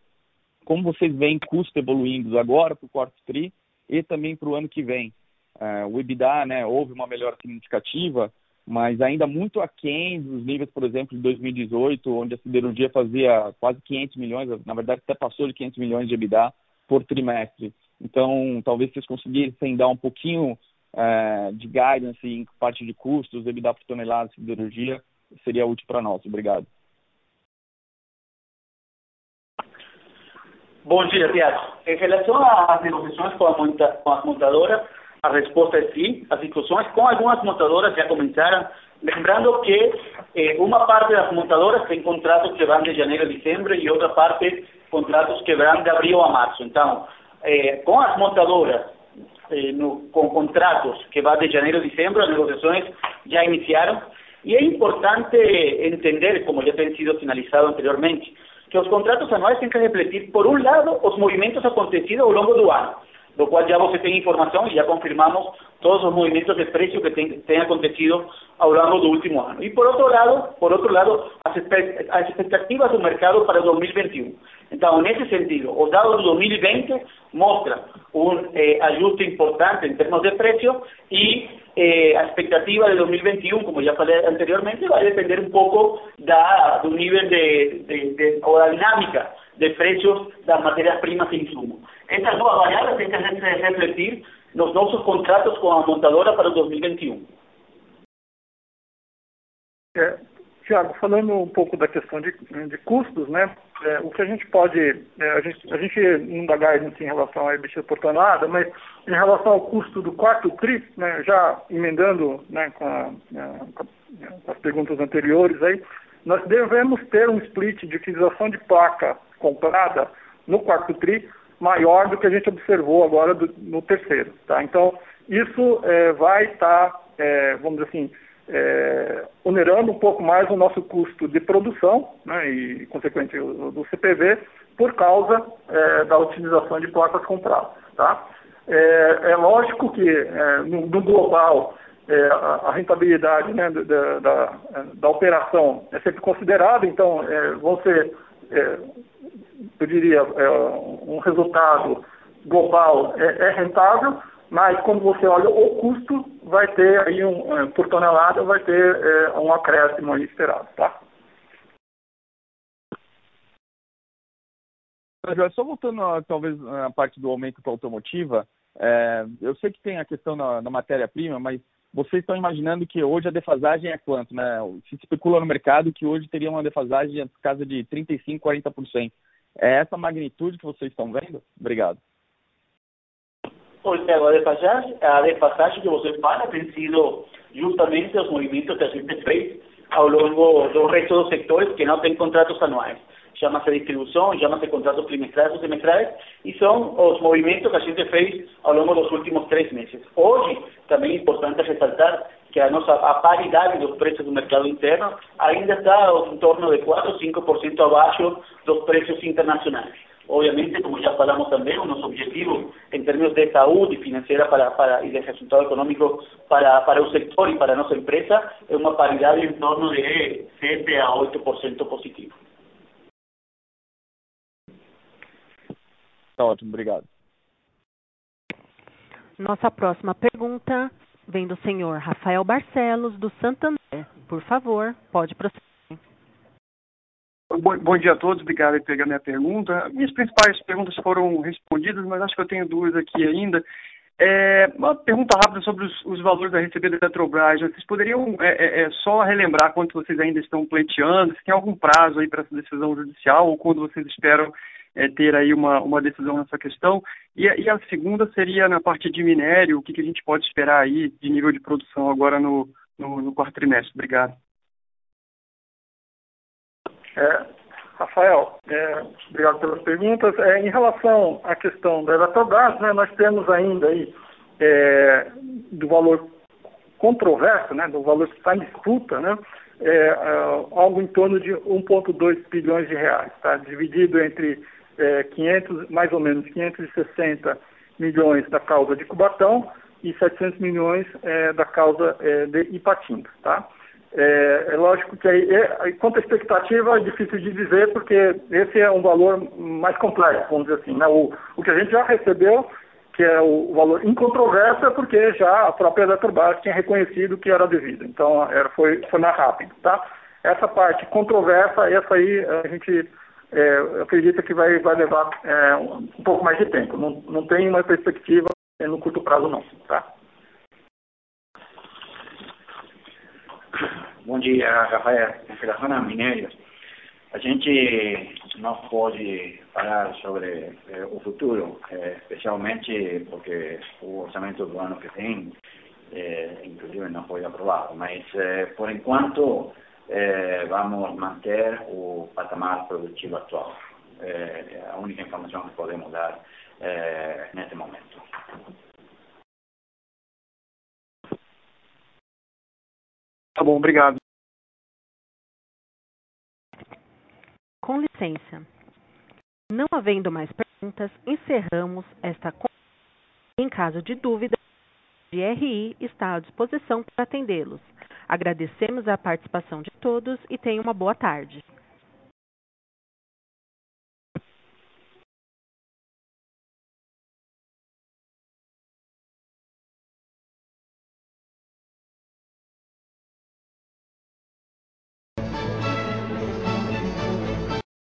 como vocês veem custo evoluindo agora para o quarto TRI e também para o ano que vem? Uh, o EBITDA, né, houve uma melhora significativa, mas ainda muito aquém dos níveis, por exemplo, de 2018, onde a siderurgia fazia quase 500 milhões, na verdade até passou de 500 milhões de EBITDA por trimestre. Então, talvez vocês conseguissem dar um pouquinho uh, de guidance em parte de custos, EBITDA por tonelada de siderurgia, seria útil para nós. Obrigado. Bom dia, Tiago. Em relação às negociações com, monta, as montadoras, a resposta é sim. As discussões com algumas montadoras já começaram. Lembrando que eh, uma parte das montadoras tem contratos que vão de janeiro a dezembro e outra parte contratos que vão de abril a março. Então, eh, com as montadoras, eh, com contratos que vão de janeiro a dezembro, as negociações já iniciaram. E é importante entender, como já tem sido sinalizado anteriormente, que os contratos anuais têm que refletir, por um lado, os movimentos acontecidos ao longo do ano, do qual já você tem informação e já confirmamos todos os movimentos de preço que têm acontecido ao longo do último ano. E por outro lado, por outro lado, as, as expectativas do mercado para 2021. Então, nesse sentido, os dados de 2020 mostram um eh, ajuste importante em termos de preço e eh, a expectativa de 2021, como já falei anteriormente, vai depender um pouco da, do nível de, de, de, ou da dinâmica de preços das matérias-primas e insumos. Essas duas variáveis têm que refletir nos nossos contratos com a montadora para o 2021. É, Tiago, falando um pouco da questão de, de custos, né? É, o que a gente pode, é, a, gente, a gente não dá guidance em relação a EBITDA por nada, mas em relação ao custo do quarto TRI, né, já emendando né, com, a, é, com, as perguntas anteriores aí, nós devemos ter um split de utilização de placa comprada no quarto TRI maior do que a gente observou agora do, no terceiro. Tá? Então, isso é, vai estar, tá, é, vamos dizer assim, é, onerando um pouco mais o nosso custo de produção né, e, consequentemente, do CPV, por causa é, da utilização de placas compradas. Tá? É, é lógico que, é, no, no, global, é, a, a, rentabilidade né, da, da, da, operação é sempre considerada, então é, vão ser, eu diria, um resultado global é rentável, mas quando você olha o custo, vai ter aí um, é, por tonelada, vai ter é, um acréscimo aí esperado, tá? Só voltando, a, talvez, a parte do aumento para automotiva, é, eu sei que tem a questão na, na matéria-prima, mas vocês estão imaginando que hoje a defasagem é quanto? Né? Se especula no mercado que hoje teria uma defasagem de casa de 35%, 40%. É essa magnitude que vocês estão vendo? Obrigado. Pois é, a defasagem, a defasagem que você fala tem sido justamente os movimentos que a gente fez ao longo do resto dos sectores que não têm contratos anuais. Chama-se distribuição, chama-se contratos trimestrais ou semestrais, e são os movimentos que a gente fez ao longo dos últimos três meses. Hoje, também é importante ressaltar que a nossa a paridade dos preços do mercado interno ainda está em torno de 4 ou 5% abaixo dos preços internacionais. Obviamente, como ya falamos también, unos objetivos en términos de salud y financiera para, para, y de resultado económico para, para un sector y para nuestra empresa es una paridad en torno de 7 a 8% positivo. Tá ótimo, obrigado. Nossa próxima pergunta vem do senhor Rafael Barcelos, do Santander. Por favor, pode prosseguir. Bom, bom, dia a todos, obrigado por pegar minha pergunta. Minhas principais perguntas foram respondidas, mas acho que eu tenho duas aqui ainda. É, uma pergunta rápida sobre os, os, valores a receber da Petrobras. Vocês poderiam é, é, é, só relembrar quanto vocês ainda estão pleiteando? Se tem algum prazo aí para essa decisão judicial ou quando vocês esperam é, ter aí uma, uma decisão nessa questão? E, e, a segunda seria na parte de minério, o que, que, a gente pode esperar aí de nível de produção agora no, no, no quarto trimestre? Obrigado. É, Rafael, é, obrigado pelas perguntas. É, em relação à questão da Eletrobras, né, nós temos ainda aí é, do valor controverso, né, do valor que está em disputa, né, é, é, algo em torno de 1,2 bilhões de reais, tá, dividido entre 500, é, mais ou menos 560 milhões da causa de Cubatão e 700 milhões da causa de Ipatinga, tá? É, é, lógico que aí, é, quanto à expectativa é difícil de dizer, porque esse é um valor mais complexo, vamos dizer assim. Né? O, o que a gente já recebeu, que é o, valor incontroverso, é porque já a própria Eletrobras tinha reconhecido que era devido. Então, era, foi, foi mais rápido. Tá? Essa parte controversa, essa aí a gente é, acredita que vai, vai levar é, um, pouco mais de tempo. Não, não tem uma perspectiva no curto prazo, não. Tá? Bom dia, Rafael. Em relação a gente não pode falar sobre eh, o futuro, eh, especialmente porque o orçamento do ano que vem, eh, inclusive, não foi aprovado. Mas, por enquanto, vamos manter o patamar produtivo atual. É a única informação que podemos dar neste momento. Tá bom, obrigado. Com licença. Não havendo mais perguntas, encerramos esta Em caso de dúvida, o GRI está à disposição para atendê-los. Agradecemos a participação de todos e tenham uma boa tarde.